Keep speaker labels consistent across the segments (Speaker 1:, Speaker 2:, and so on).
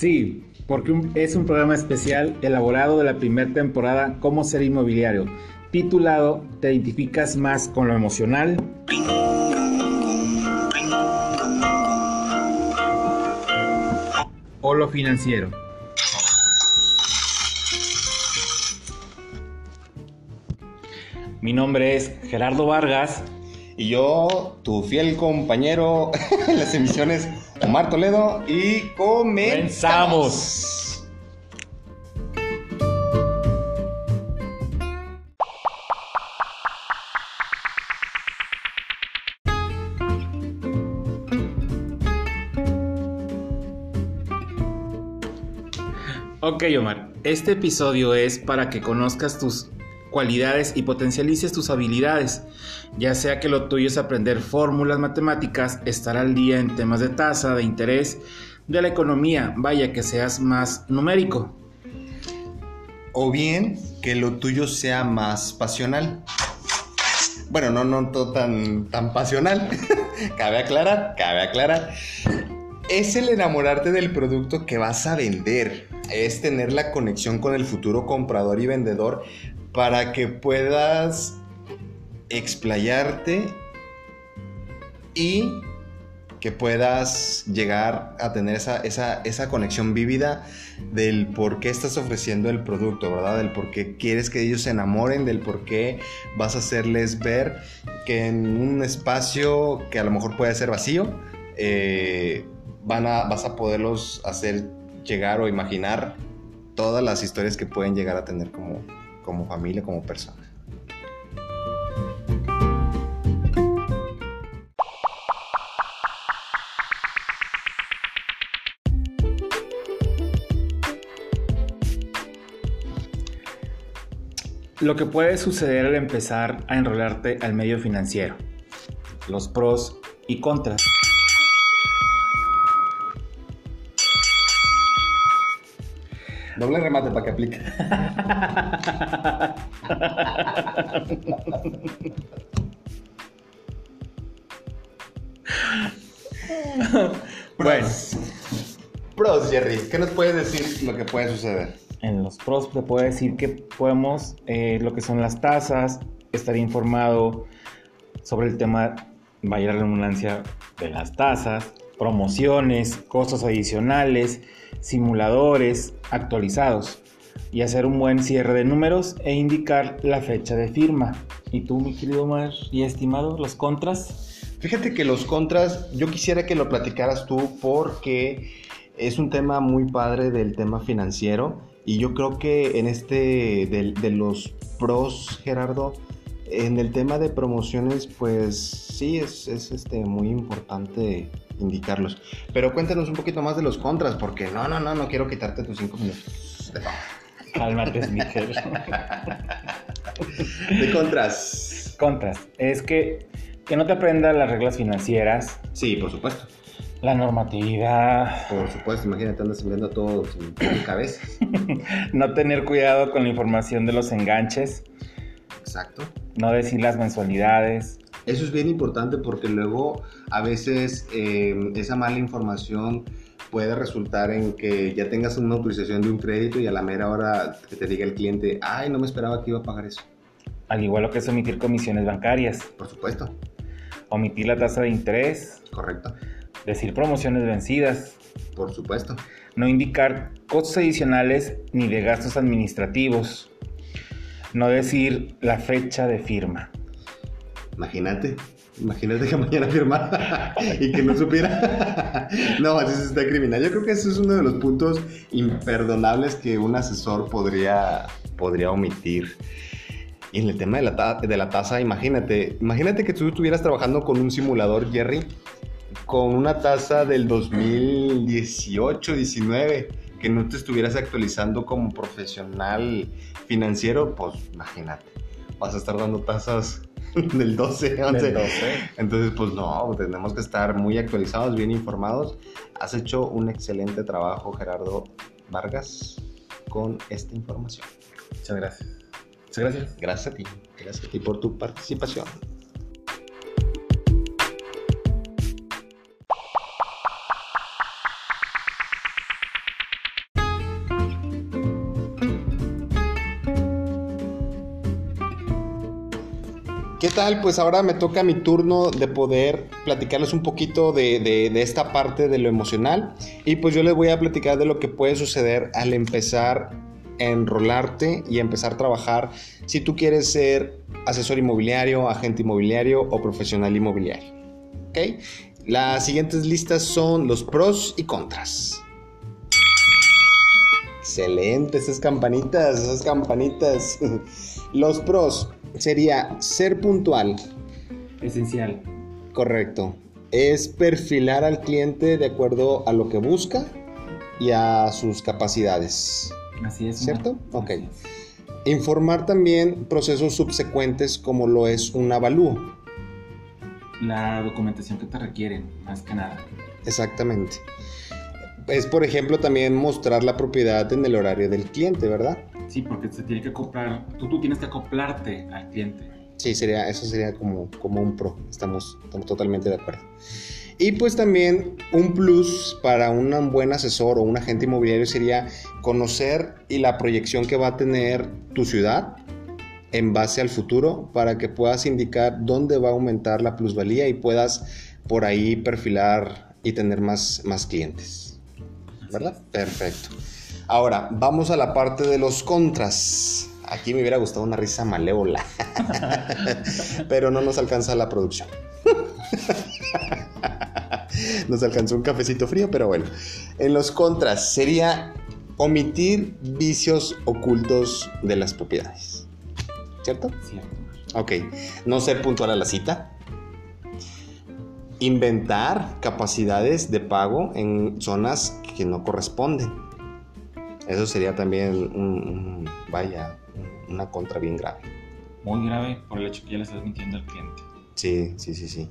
Speaker 1: Sí, porque es un programa especial elaborado de la primera temporada Cómo ser inmobiliario, titulado ¿Te identificas más con lo emocional? O lo financiero. Mi nombre es Gerardo Vargas.
Speaker 2: Y yo, tu fiel compañero en las emisiones, Omar Toledo, y comenzamos.
Speaker 1: Ok, Omar, este episodio es para que conozcas tus cualidades y potencialices tus habilidades, ya sea que lo tuyo es aprender fórmulas matemáticas, estar al día en temas de tasa, de interés, de la economía, vaya que seas más numérico.
Speaker 2: O bien que lo tuyo sea más pasional. Bueno, no, no todo tan, tan pasional. cabe aclarar, cabe aclarar. Es el enamorarte del producto que vas a vender. Es tener la conexión con el futuro comprador y vendedor para que puedas explayarte y que puedas llegar a tener esa, esa, esa conexión vívida del por qué estás ofreciendo el producto, ¿verdad? Del por qué quieres que ellos se enamoren, del por qué vas a hacerles ver que en un espacio que a lo mejor puede ser vacío, eh, van a, vas a poderlos hacer llegar o imaginar todas las historias que pueden llegar a tener como, como familia, como persona.
Speaker 1: Lo que puede suceder al empezar a enrolarte al medio financiero, los pros y contras.
Speaker 2: Doble remate para que aplique.
Speaker 1: Bueno,
Speaker 2: Pros, Jerry, ¿qué nos puedes decir lo que puede suceder?
Speaker 1: En los pros te puedo decir que podemos, eh, lo que son las tasas, estar informado sobre el tema, vaya la redundancia, de las tasas, promociones, costos adicionales, simuladores actualizados y hacer un buen cierre de números e indicar la fecha de firma. ¿Y tú, mi querido Omar y estimado, los contras?
Speaker 2: Fíjate que los contras, yo quisiera que lo platicaras tú porque es un tema muy padre del tema financiero y yo creo que en este de, de los pros, Gerardo, en el tema de promociones, pues sí, es, es este, muy importante indicarlos. Pero cuéntanos un poquito más de los contras, porque no, no, no, no quiero quitarte tus cinco minutos.
Speaker 1: Cálmate.
Speaker 2: De contras.
Speaker 1: Contras. Es que, que no te aprendas las reglas financieras,
Speaker 2: Sí, por supuesto.
Speaker 1: la normatividad,
Speaker 2: Por supuesto, imagínate, andas viendo todo sin cabeza.
Speaker 1: no tener cuidado con la información de los enganches,
Speaker 2: Exacto.
Speaker 1: no decir las mensualidades.
Speaker 2: Eso es bien importante porque luego a veces eh, esa mala información puede resultar en que ya tengas una autorización de un crédito y a la mera hora que te diga el cliente, ay, no me esperaba que iba a pagar eso.
Speaker 1: Al igual lo que es omitir comisiones bancarias,
Speaker 2: Por supuesto,
Speaker 1: omitir la tasa de interés,
Speaker 2: correcto,
Speaker 1: decir promociones vencidas,
Speaker 2: por supuesto.
Speaker 1: no indicar costos adicionales ni de gastos administrativos, no decir la fecha de firma.
Speaker 2: Imagínate, imagínate que mañana firmara y que no supiera. no, se está criminal. Yo creo que eso es uno de los puntos imperdonables que un asesor podría, podría omitir. Y en el tema de la, de la tasa, imagínate, imagínate que tú estuvieras trabajando con un simulador, Jerry, con una tasa del 2018, 19, que no te estuvieras actualizando como profesional financiero, pues imagínate, vas a estar dando tasas del 12, 11.
Speaker 1: Del 12.
Speaker 2: Entonces, pues no, tenemos que estar muy actualizados, bien informados. Has hecho un excelente trabajo, Gerardo Vargas, con esta información.
Speaker 1: Muchas gracias. Muchas gracias.
Speaker 2: Gracias a ti, gracias a ti por tu participación. ¿Qué tal? Pues ahora me toca mi turno de poder platicarles un poquito de, de, esta parte de lo emocional. Y pues yo les voy a platicar de lo que puede suceder al empezar a enrolarte y empezar a trabajar si tú quieres ser asesor inmobiliario, agente inmobiliario o profesional inmobiliario. ¿Ok? Las siguientes listas son los pros y contras. Excelente, esas campanitas, esas campanitas. Los pros sería ser puntual.
Speaker 1: Esencial.
Speaker 2: Correcto. Es perfilar al cliente de acuerdo a lo que busca y a sus capacidades.
Speaker 1: Así es.
Speaker 2: ¿Cierto? Ok. Informar también procesos subsecuentes como lo es un avalúo.
Speaker 1: La documentación que te requieren, más que nada.
Speaker 2: Exactamente es, por ejemplo, también mostrar la propiedad en el horario del cliente, ¿verdad?
Speaker 1: Sí, porque se tiene que acoplar, tú, tú tienes que acoplarte al cliente.
Speaker 2: Sí, sería, eso sería como, como un pro, estamos, estamos totalmente de acuerdo. Y pues también un plus para un buen asesor o un agente inmobiliario sería conocer y la proyección que va a tener tu ciudad en base al futuro para que puedas indicar dónde va a aumentar la plusvalía y puedas por ahí perfilar y tener más, más clientes. ¿verdad? Perfecto. Ahora, vamos a la parte de los contras. Aquí me hubiera gustado una risa malévola, pero no nos alcanza la producción. Nos alcanzó un cafecito frío, pero bueno. En los contras sería omitir vicios ocultos de las propiedades. ¿Cierto?
Speaker 1: Cierto.
Speaker 2: Ok. No ser puntual a la cita inventar capacidades de pago en zonas que no corresponden. Eso sería también un, vaya, una contra bien grave.
Speaker 1: Muy grave por el hecho que ya le estás mintiendo al cliente.
Speaker 2: Sí, sí, sí, sí.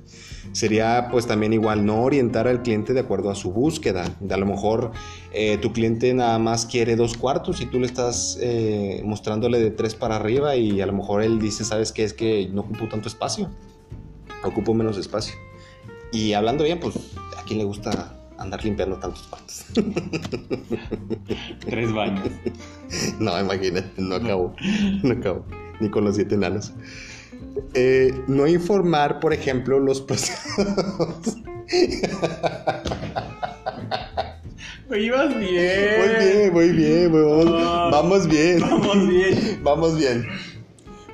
Speaker 2: Sería pues también igual no orientar al cliente de acuerdo a su búsqueda. De a lo mejor eh, tu cliente nada más quiere dos cuartos y tú le estás eh, mostrándole de tres para arriba y a lo mejor él dice, ¿sabes qué? Es que no ocupo tanto espacio. Ocupo menos espacio. Y hablando bien, pues, ¿a quién le gusta andar limpiando tantos cuartos?
Speaker 1: Tres baños.
Speaker 2: No, imagínate, no acabo. No acabo. Ni con los siete enanos. Eh, no informar, por ejemplo, los procesos.
Speaker 1: Pues ibas bien.
Speaker 2: Muy bien, muy bien. vamos bien.
Speaker 1: Vamos bien.
Speaker 2: vamos bien.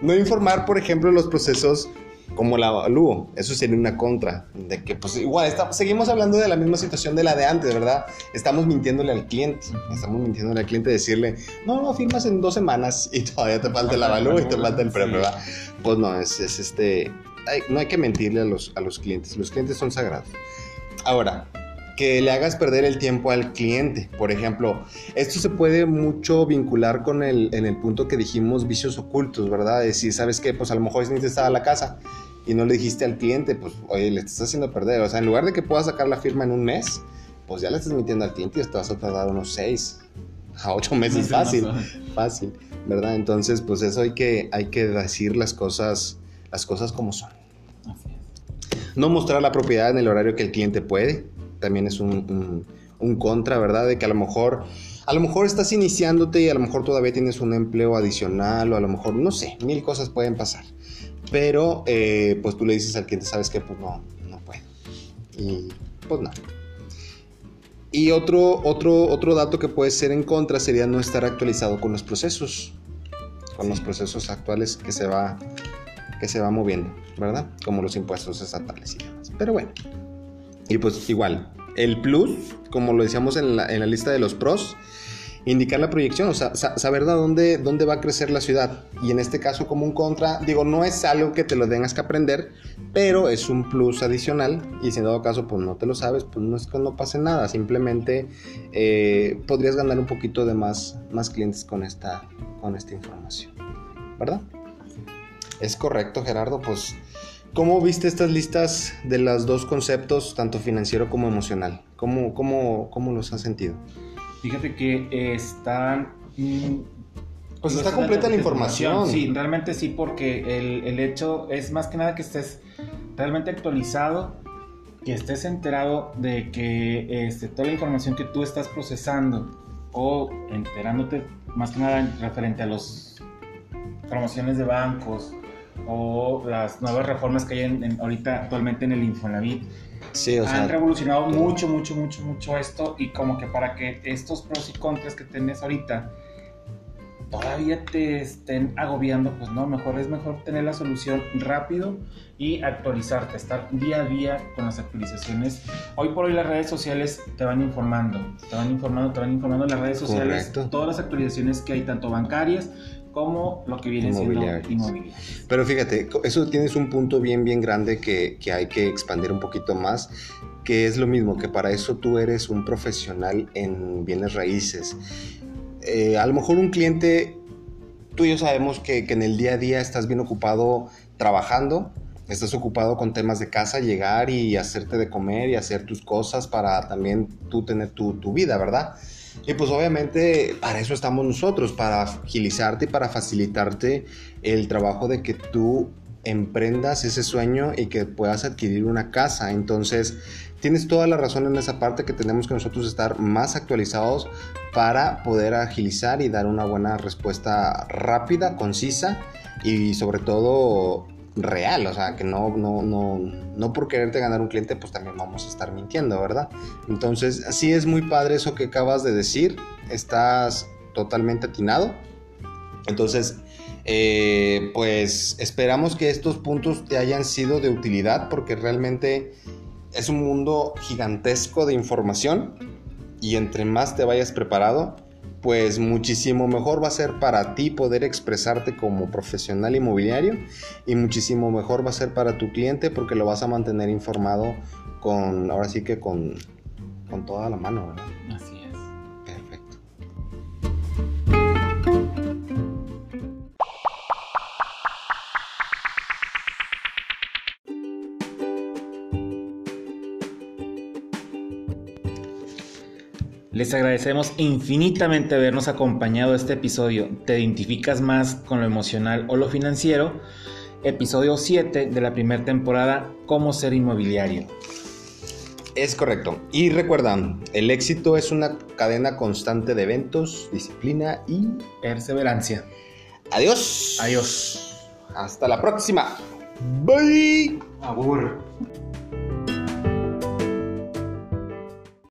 Speaker 2: No informar, por ejemplo, los procesos como la evalúo? Eso sería una contra. De que, pues, igual, seguimos hablando de la misma situación de la de antes, ¿verdad? Estamos mintiéndole al cliente. Estamos mintiéndole al cliente, decirle, no, no, firmas en dos semanas y todavía te falta el avalúo y te falta el premio, ¿verdad? Pues no, es, este. no hay que mentirle a los, a los clientes. Los clientes son sagrados. Ahora, que le hagas perder el tiempo al cliente. Por ejemplo, esto se puede mucho vincular con el, en el punto que dijimos vicios ocultos, ¿verdad? Decir, ¿sabes qué? Pues a lo mejor necesitas a la casa y no le dijiste al cliente, pues, oye, le estás haciendo perder. O sea, en lugar de que puedas sacar la firma en un mes, pues ya le estás mintiendo al cliente y te vas a tardar unos seis a ocho meses fácil, fácil, ¿verdad? Entonces, pues eso hay que, hay que decir las cosas, las cosas como son. No mostrar la propiedad en el horario que el cliente puede, también es un, un, contra, ¿verdad? De que a lo mejor, a lo mejor estás iniciándote y a lo mejor todavía tienes un empleo adicional o a lo mejor, no sé, mil cosas pueden pasar. Pero eh, pues tú le dices al cliente, sabes que pues no, no puedo. Y pues no. Y otro, otro, otro dato que puede ser en contra sería no estar actualizado con los procesos, con los procesos actuales que se va, que se va moviendo, ¿verdad? Como los impuestos estatales y demás. Pero bueno, y pues igual, el plus, como lo decíamos en la, lista de los pros, indicar la proyección, o sea, saber de dónde, dónde va a crecer la ciudad. Y en este caso, como un contra, digo, no es algo que te lo tengas que aprender, pero es un plus adicional. Y si en dado caso, pues no te lo sabes, pues no es que no pase nada, simplemente eh, podrías ganar un poquito de más, más clientes con esta, con esta información, ¿verdad? Es correcto, Gerardo, pues. ¿Cómo viste estas listas de los dos conceptos, tanto financiero como emocional? ¿Cómo, cómo, cómo los has sentido?
Speaker 1: Fíjate que están... Mm,
Speaker 2: pues está completa la información.
Speaker 1: Sí, realmente sí, porque el, hecho es más que nada que estés realmente actualizado, que estés enterado de que este, toda la información que tú estás procesando o enterándote más que nada referente a las promociones de bancos o las nuevas reformas que hay en, ahorita actualmente en el Infonavit.
Speaker 2: Sí, o sea,
Speaker 1: han revolucionado mucho, mucho, mucho, mucho esto y como que para que estos pros y contras que tenés ahorita todavía te estén agobiando, pues no, mejor es mejor tener la solución rápido y actualizarte, estar día a día con las actualizaciones. Hoy por hoy las redes sociales te van informando, te van informando, te van informando en las redes sociales todas las actualizaciones que hay, tanto bancarias como lo que viene siendo inmobiliario.
Speaker 2: Pero fíjate, eso tienes un punto bien, bien grande que, que hay que expandir un poquito más, que es lo mismo, que para eso tú eres un profesional en bienes raíces eh, a lo mejor un cliente, tú y yo sabemos que, en el día a día estás bien ocupado trabajando, estás ocupado con temas de casa, llegar y hacerte de comer y hacer tus cosas para también tú tener tu, tu vida, ¿verdad? Y pues obviamente para eso estamos nosotros, para agilizarte y para facilitarte el trabajo de que tú emprendas ese sueño y que puedas adquirir una casa. Entonces, tienes toda la razón en esa parte que tenemos que nosotros estar más actualizados para poder agilizar y dar una buena respuesta rápida, concisa y sobre todo real, o sea, que no, no, no, no por quererte ganar un cliente, pues también vamos a estar mintiendo, ¿verdad? Entonces, sí es muy padre eso que acabas de decir, estás totalmente atinado. Entonces, eh, pues esperamos que estos puntos te hayan sido de utilidad porque realmente es un mundo gigantesco de información y entre más te vayas preparado, pues muchísimo mejor va a ser para ti poder expresarte como profesional inmobiliario y muchísimo mejor va a ser para tu cliente porque lo vas a mantener informado con, ahora sí que con, con toda la mano, ¿verdad?
Speaker 1: Así Les agradecemos infinitamente habernos acompañado a este episodio. ¿Te identificas más con lo emocional o lo financiero? Episodio 7 de la primera temporada, ¿Cómo ser inmobiliario?
Speaker 2: Es correcto. Y recuerdan, el éxito es una cadena constante de eventos, disciplina y
Speaker 1: perseverancia.
Speaker 2: Adiós.
Speaker 1: Adiós.
Speaker 2: Hasta la próxima. Bye.
Speaker 1: Abur.